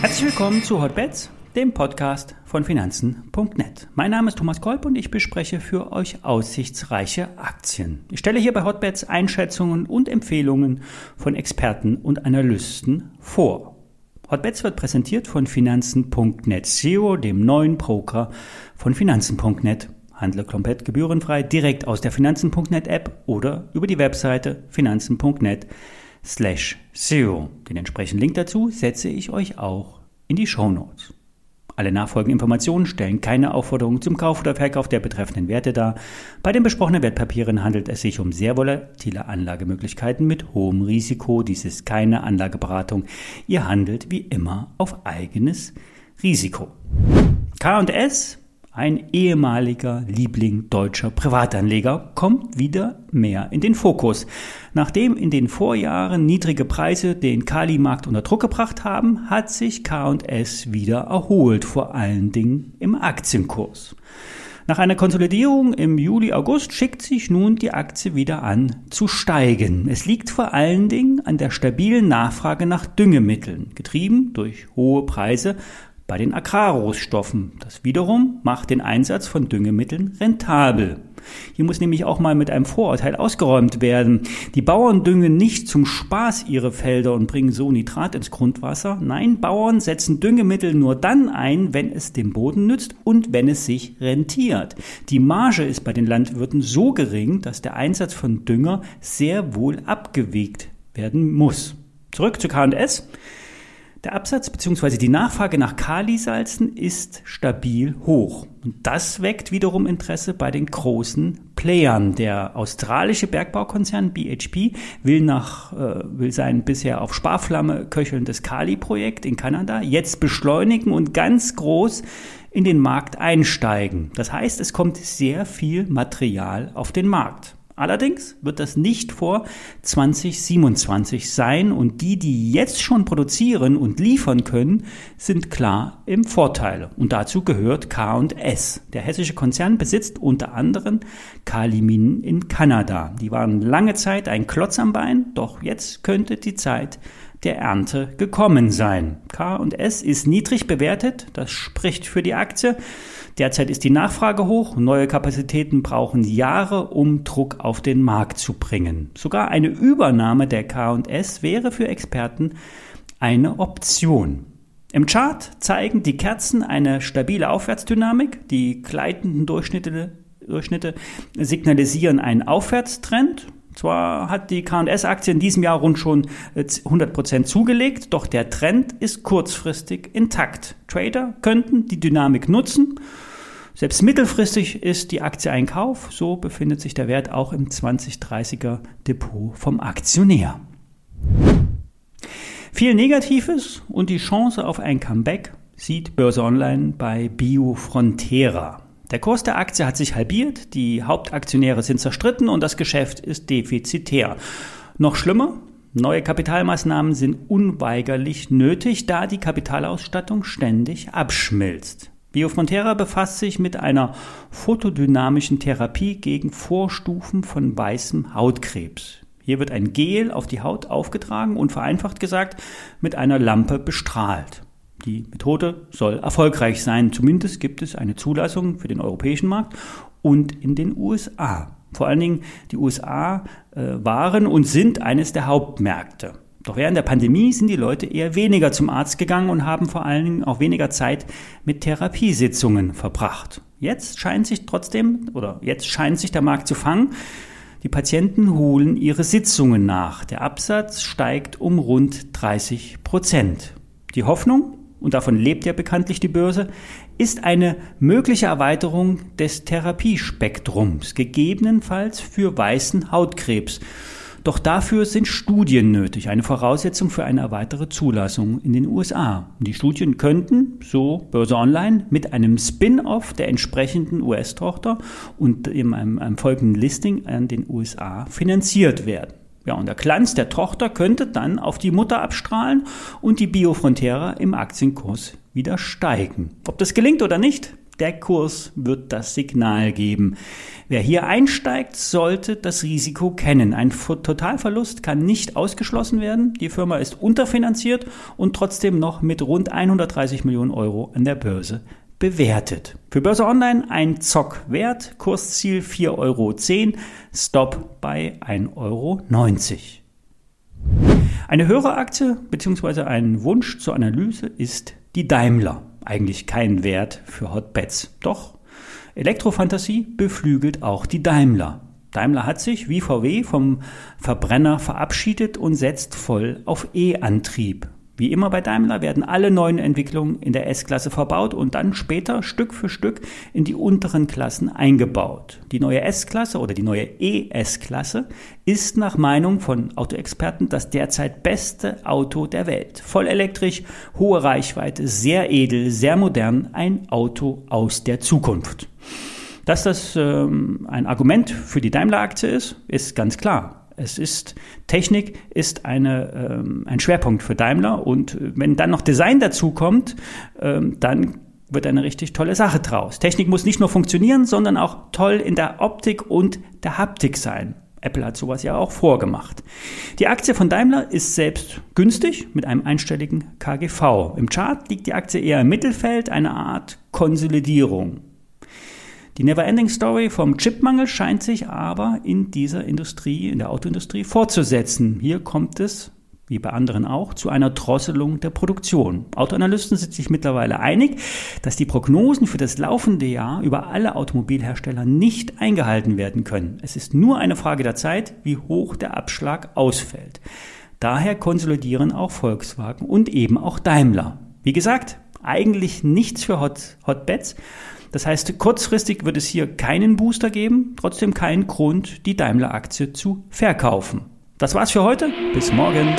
Herzlich willkommen zu Hotbets, dem Podcast von Finanzen.net. Mein Name ist Thomas Kolb und ich bespreche für euch aussichtsreiche Aktien. Ich stelle hier bei Hotbets Einschätzungen und Empfehlungen von Experten und Analysten vor. Hotbets wird präsentiert von Finanzen.net SEO, dem neuen Broker von Finanzen.net. Handle komplett gebührenfrei direkt aus der Finanzen.net App oder über die Webseite finanzen.net slash SEO. Den entsprechenden Link dazu setze ich euch auch in die Show Notes. Alle nachfolgenden Informationen stellen keine Aufforderung zum Kauf oder Verkauf der betreffenden Werte dar. Bei den besprochenen Wertpapieren handelt es sich um sehr volatile Anlagemöglichkeiten mit hohem Risiko. Dies ist keine Anlageberatung. Ihr handelt wie immer auf eigenes Risiko. K&S ein ehemaliger Liebling deutscher Privatanleger kommt wieder mehr in den Fokus. Nachdem in den Vorjahren niedrige Preise den Kali-Markt unter Druck gebracht haben, hat sich K&S wieder erholt, vor allen Dingen im Aktienkurs. Nach einer Konsolidierung im Juli, August schickt sich nun die Aktie wieder an zu steigen. Es liegt vor allen Dingen an der stabilen Nachfrage nach Düngemitteln, getrieben durch hohe Preise bei den Agrarrohstoffen. Das wiederum macht den Einsatz von Düngemitteln rentabel. Hier muss nämlich auch mal mit einem Vorurteil ausgeräumt werden. Die Bauern düngen nicht zum Spaß ihre Felder und bringen so Nitrat ins Grundwasser. Nein, Bauern setzen Düngemittel nur dann ein, wenn es dem Boden nützt und wenn es sich rentiert. Die Marge ist bei den Landwirten so gering, dass der Einsatz von Dünger sehr wohl abgewegt werden muss. Zurück zu K&S. Der Absatz bzw. die Nachfrage nach Kalisalzen ist stabil hoch. Und das weckt wiederum Interesse bei den großen Playern. Der australische Bergbaukonzern BHP will nach, äh, will sein bisher auf Sparflamme köchelndes Kali-Projekt in Kanada jetzt beschleunigen und ganz groß in den Markt einsteigen. Das heißt, es kommt sehr viel Material auf den Markt. Allerdings wird das nicht vor 2027 sein und die, die jetzt schon produzieren und liefern können, sind klar im Vorteil. Und dazu gehört K&S. Der hessische Konzern besitzt unter anderem Kaliminen in Kanada. Die waren lange Zeit ein Klotz am Bein, doch jetzt könnte die Zeit der Ernte gekommen sein. K&S ist niedrig bewertet, das spricht für die Aktie. Derzeit ist die Nachfrage hoch, neue Kapazitäten brauchen Jahre, um Druck auf den Markt zu bringen. Sogar eine Übernahme der K&S wäre für Experten eine Option. Im Chart zeigen die Kerzen eine stabile Aufwärtsdynamik, die gleitenden Durchschnitte, Durchschnitte signalisieren einen Aufwärtstrend. Zwar hat die K&S-Aktie in diesem Jahr rund schon 100% zugelegt, doch der Trend ist kurzfristig intakt. Trader könnten die Dynamik nutzen selbst mittelfristig ist die Aktie ein Kauf, so befindet sich der Wert auch im 2030er Depot vom Aktionär. Viel Negatives und die Chance auf ein Comeback sieht Börse Online bei Biofrontera. Der Kurs der Aktie hat sich halbiert, die Hauptaktionäre sind zerstritten und das Geschäft ist defizitär. Noch schlimmer, neue Kapitalmaßnahmen sind unweigerlich nötig, da die Kapitalausstattung ständig abschmilzt. Biofrontera befasst sich mit einer photodynamischen Therapie gegen Vorstufen von weißem Hautkrebs. Hier wird ein Gel auf die Haut aufgetragen und vereinfacht gesagt mit einer Lampe bestrahlt. Die Methode soll erfolgreich sein. Zumindest gibt es eine Zulassung für den europäischen Markt und in den USA. Vor allen Dingen die USA äh, waren und sind eines der Hauptmärkte. Doch während der Pandemie sind die Leute eher weniger zum Arzt gegangen und haben vor allen Dingen auch weniger Zeit mit Therapiesitzungen verbracht. Jetzt scheint sich trotzdem, oder jetzt scheint sich der Markt zu fangen. Die Patienten holen ihre Sitzungen nach. Der Absatz steigt um rund 30 Prozent. Die Hoffnung, und davon lebt ja bekanntlich die Börse, ist eine mögliche Erweiterung des Therapiespektrums, gegebenenfalls für weißen Hautkrebs. Doch dafür sind Studien nötig, eine Voraussetzung für eine weitere Zulassung in den USA. Die Studien könnten, so Börse Online, mit einem Spin-off der entsprechenden US-Tochter und einem, einem folgenden Listing an den USA finanziert werden. Ja, und der Glanz der Tochter könnte dann auf die Mutter abstrahlen und die Biofrontera im Aktienkurs wieder steigen. Ob das gelingt oder nicht, Der Kurs wird das Signal geben. Wer hier einsteigt, sollte das Risiko kennen. Ein Totalverlust kann nicht ausgeschlossen werden. Die Firma ist unterfinanziert und trotzdem noch mit rund 130 Millionen Euro an der Börse bewertet. Für Börse Online ein Zock Wert, Kursziel 4,10 Euro, Stop bei 1,90 Euro. Eine höhere Aktie bzw. ein Wunsch zur Analyse ist die Daimler. Eigentlich kein Wert für Hotbeds. Doch Elektrofantasie beflügelt auch die Daimler. Daimler hat sich wie VW vom Verbrenner verabschiedet und setzt voll auf E-Antrieb. Wie immer bei Daimler werden alle neuen Entwicklungen in der S-Klasse verbaut und dann später Stück für Stück in die unteren Klassen eingebaut. Die neue S-Klasse oder die neue ES-Klasse ist nach Meinung von Autoexperten das derzeit beste Auto der Welt. Voll elektrisch, hohe Reichweite, sehr edel, sehr modern, ein Auto aus der Zukunft. Dass das ähm, ein Argument für die Daimler-Aktie ist, ist ganz klar. Es ist Technik ist eine, ähm, ein Schwerpunkt für Daimler und äh, wenn dann noch Design dazu kommt, ähm, dann wird eine richtig tolle Sache draus. Technik muss nicht nur funktionieren, sondern auch toll in der Optik und der Haptik sein. Apple hat sowas ja auch vorgemacht. Die Aktie von Daimler ist selbst günstig mit einem einstelligen KGV. Im Chart liegt die Aktie eher im Mittelfeld, eine Art Konsolidierung. Die Neverending Story vom Chipmangel scheint sich aber in dieser Industrie, in der Autoindustrie fortzusetzen. Hier kommt es, wie bei anderen auch, zu einer Drosselung der Produktion. Autoanalysten sind sich mittlerweile einig, dass die Prognosen für das laufende Jahr über alle Automobilhersteller nicht eingehalten werden können. Es ist nur eine Frage der Zeit, wie hoch der Abschlag ausfällt. Daher konsolidieren auch Volkswagen und eben auch Daimler. Wie gesagt, eigentlich nichts für Hot, Hotbeds. Das heißt, kurzfristig wird es hier keinen Booster geben, trotzdem keinen Grund, die Daimler-Aktie zu verkaufen. Das war's für heute. Bis morgen.